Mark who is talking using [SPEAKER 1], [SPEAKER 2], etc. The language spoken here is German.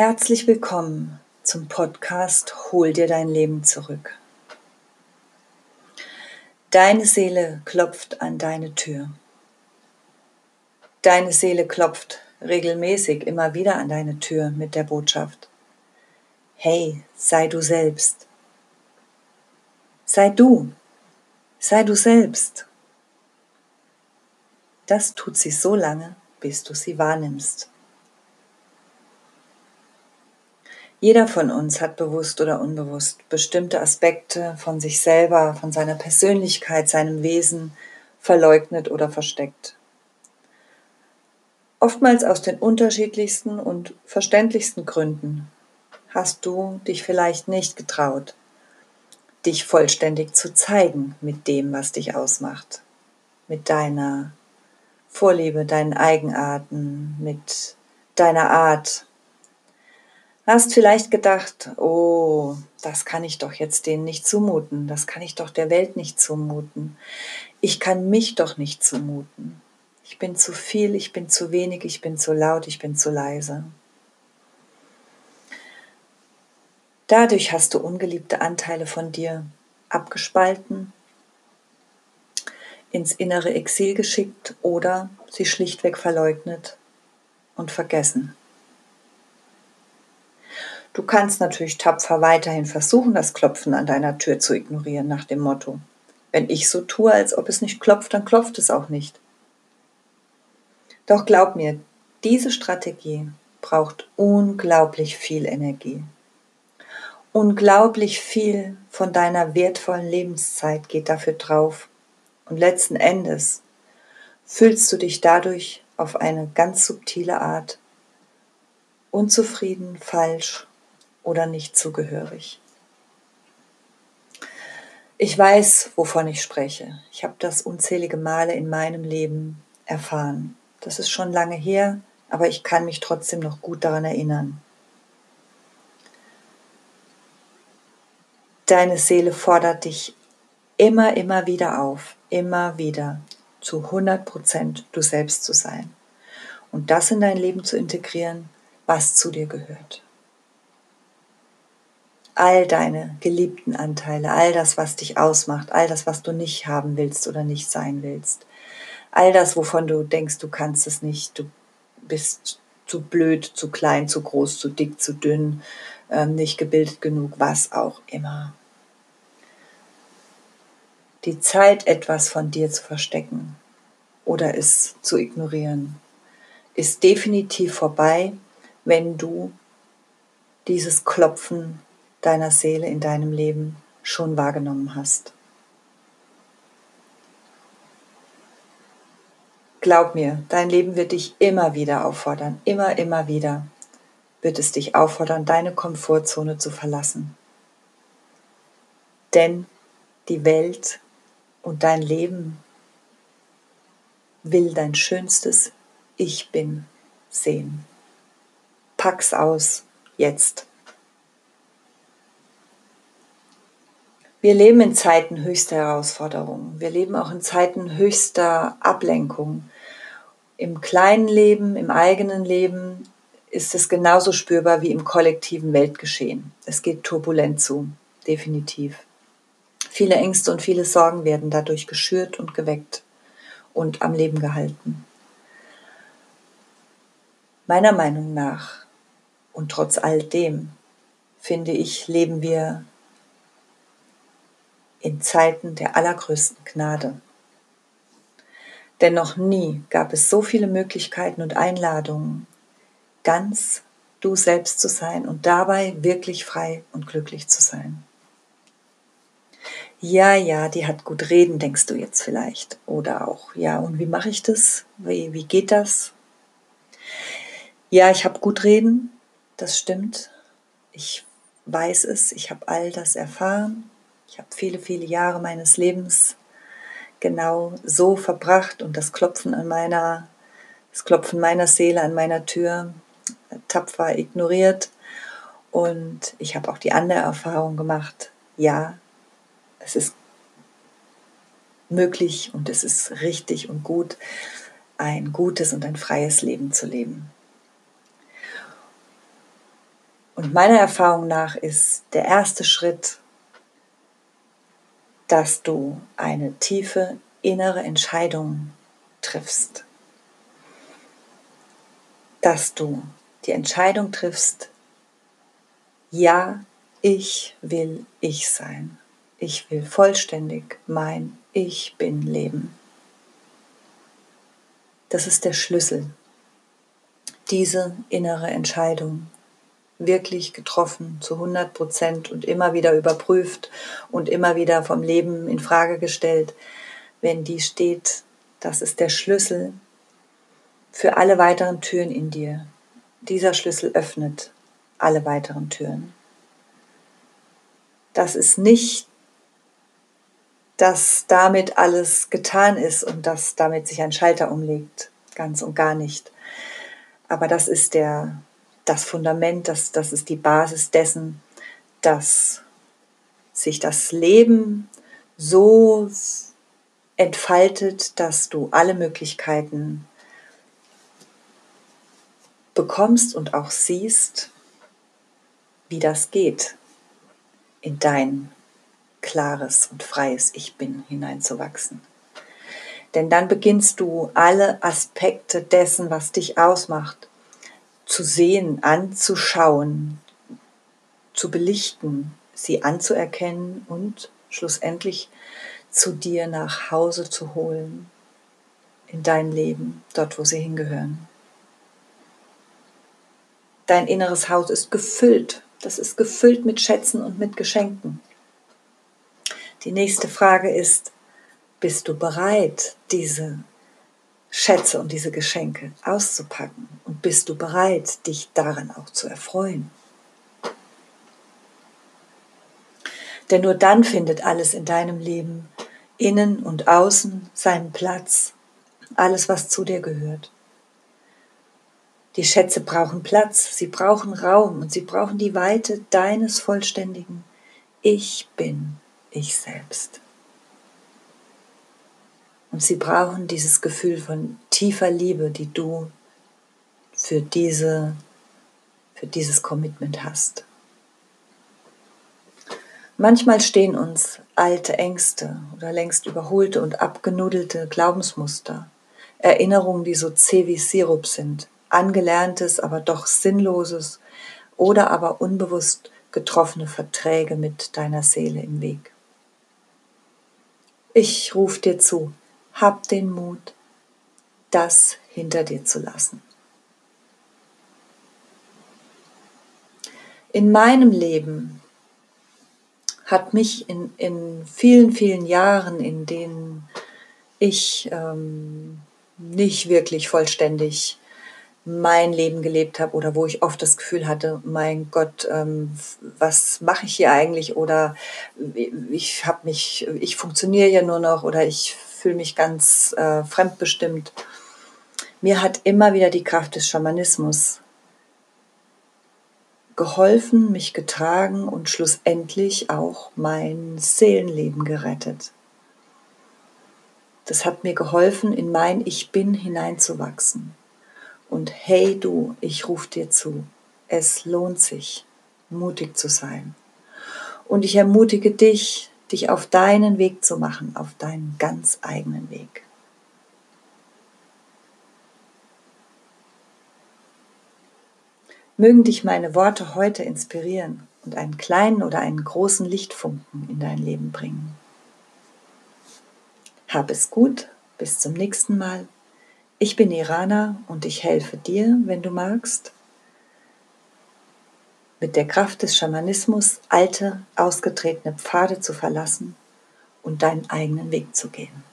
[SPEAKER 1] Herzlich willkommen zum Podcast Hol dir dein Leben zurück. Deine Seele klopft an deine Tür. Deine Seele klopft regelmäßig immer wieder an deine Tür mit der Botschaft. Hey, sei du selbst. Sei du. Sei du selbst. Das tut sie so lange, bis du sie wahrnimmst. Jeder von uns hat bewusst oder unbewusst bestimmte Aspekte von sich selber, von seiner Persönlichkeit, seinem Wesen verleugnet oder versteckt. Oftmals aus den unterschiedlichsten und verständlichsten Gründen hast du dich vielleicht nicht getraut, dich vollständig zu zeigen mit dem, was dich ausmacht, mit deiner Vorliebe, deinen Eigenarten, mit deiner Art, Hast vielleicht gedacht, oh, das kann ich doch jetzt denen nicht zumuten, das kann ich doch der Welt nicht zumuten. Ich kann mich doch nicht zumuten. Ich bin zu viel, ich bin zu wenig, ich bin zu laut, ich bin zu leise. Dadurch hast du ungeliebte Anteile von dir abgespalten, ins innere Exil geschickt oder sie schlichtweg verleugnet und vergessen. Du kannst natürlich tapfer weiterhin versuchen, das Klopfen an deiner Tür zu ignorieren, nach dem Motto, wenn ich so tue, als ob es nicht klopft, dann klopft es auch nicht. Doch glaub mir, diese Strategie braucht unglaublich viel Energie. Unglaublich viel von deiner wertvollen Lebenszeit geht dafür drauf. Und letzten Endes fühlst du dich dadurch auf eine ganz subtile Art unzufrieden, falsch oder nicht zugehörig. Ich weiß, wovon ich spreche. Ich habe das unzählige Male in meinem Leben erfahren. Das ist schon lange her, aber ich kann mich trotzdem noch gut daran erinnern. Deine Seele fordert dich immer, immer wieder auf, immer wieder zu 100 Prozent du selbst zu sein und das in dein Leben zu integrieren, was zu dir gehört all deine geliebten Anteile, all das, was dich ausmacht, all das, was du nicht haben willst oder nicht sein willst, all das, wovon du denkst, du kannst es nicht, du bist zu blöd, zu klein, zu groß, zu dick, zu dünn, ähm, nicht gebildet genug, was auch immer. Die Zeit, etwas von dir zu verstecken oder es zu ignorieren, ist definitiv vorbei, wenn du dieses Klopfen deiner Seele in deinem Leben schon wahrgenommen hast. Glaub mir, dein Leben wird dich immer wieder auffordern, immer, immer wieder wird es dich auffordern, deine Komfortzone zu verlassen. Denn die Welt und dein Leben will dein schönstes Ich bin sehen. Pack's aus, jetzt. Wir leben in Zeiten höchster Herausforderungen. Wir leben auch in Zeiten höchster Ablenkung. Im kleinen Leben, im eigenen Leben ist es genauso spürbar wie im kollektiven Weltgeschehen. Es geht turbulent zu, definitiv. Viele Ängste und viele Sorgen werden dadurch geschürt und geweckt und am Leben gehalten. Meiner Meinung nach und trotz all dem, finde ich, leben wir in Zeiten der allergrößten Gnade. Denn noch nie gab es so viele Möglichkeiten und Einladungen, ganz du selbst zu sein und dabei wirklich frei und glücklich zu sein. Ja, ja, die hat gut reden, denkst du jetzt vielleicht. Oder auch, ja, und wie mache ich das? Wie, wie geht das? Ja, ich habe gut reden, das stimmt. Ich weiß es, ich habe all das erfahren. Ich habe viele, viele Jahre meines Lebens genau so verbracht und das Klopfen an meiner, das Klopfen meiner Seele an meiner Tür tapfer ignoriert. Und ich habe auch die andere Erfahrung gemacht, ja, es ist möglich und es ist richtig und gut, ein gutes und ein freies Leben zu leben. Und meiner Erfahrung nach ist der erste Schritt, dass du eine tiefe innere Entscheidung triffst. Dass du die Entscheidung triffst, ja, ich will ich sein. Ich will vollständig mein Ich bin leben. Das ist der Schlüssel. Diese innere Entscheidung wirklich getroffen zu 100 Prozent und immer wieder überprüft und immer wieder vom Leben in Frage gestellt. Wenn die steht, das ist der Schlüssel für alle weiteren Türen in dir. Dieser Schlüssel öffnet alle weiteren Türen. Das ist nicht, dass damit alles getan ist und dass damit sich ein Schalter umlegt. Ganz und gar nicht. Aber das ist der das Fundament, das, das ist die Basis dessen, dass sich das Leben so entfaltet, dass du alle Möglichkeiten bekommst und auch siehst, wie das geht, in dein klares und freies Ich bin hineinzuwachsen. Denn dann beginnst du alle Aspekte dessen, was dich ausmacht, zu sehen, anzuschauen, zu belichten, sie anzuerkennen und schlussendlich zu dir nach Hause zu holen, in dein Leben, dort wo sie hingehören. Dein inneres Haus ist gefüllt, das ist gefüllt mit Schätzen und mit Geschenken. Die nächste Frage ist, bist du bereit, diese Schätze und diese Geschenke auszupacken? Und bist du bereit, dich daran auch zu erfreuen? Denn nur dann findet alles in deinem Leben, innen und außen, seinen Platz, alles, was zu dir gehört. Die Schätze brauchen Platz, sie brauchen Raum und sie brauchen die Weite deines vollständigen Ich bin ich selbst. Und sie brauchen dieses Gefühl von tiefer Liebe, die du für, diese, für dieses Commitment hast. Manchmal stehen uns alte Ängste oder längst überholte und abgenudelte Glaubensmuster, Erinnerungen, die so zäh wie Sirup sind, angelerntes, aber doch sinnloses oder aber unbewusst getroffene Verträge mit deiner Seele im Weg. Ich rufe dir zu, hab den Mut, das hinter dir zu lassen. In meinem Leben hat mich in, in vielen, vielen Jahren, in denen ich ähm, nicht wirklich vollständig mein Leben gelebt habe oder wo ich oft das Gefühl hatte, mein Gott, ähm, was mache ich hier eigentlich oder ich habe mich, ich funktioniere ja nur noch oder ich fühle mich ganz äh, fremdbestimmt. Mir hat immer wieder die Kraft des Schamanismus geholfen, mich getragen und schlussendlich auch mein Seelenleben gerettet. Das hat mir geholfen, in mein Ich bin hineinzuwachsen. Und hey du, ich rufe dir zu, es lohnt sich, mutig zu sein. Und ich ermutige dich, dich auf deinen Weg zu machen, auf deinen ganz eigenen Weg. Mögen dich meine Worte heute inspirieren und einen kleinen oder einen großen Lichtfunken in dein Leben bringen. Hab es gut, bis zum nächsten Mal. Ich bin Irana und ich helfe dir, wenn du magst, mit der Kraft des Schamanismus alte, ausgetretene Pfade zu verlassen und deinen eigenen Weg zu gehen.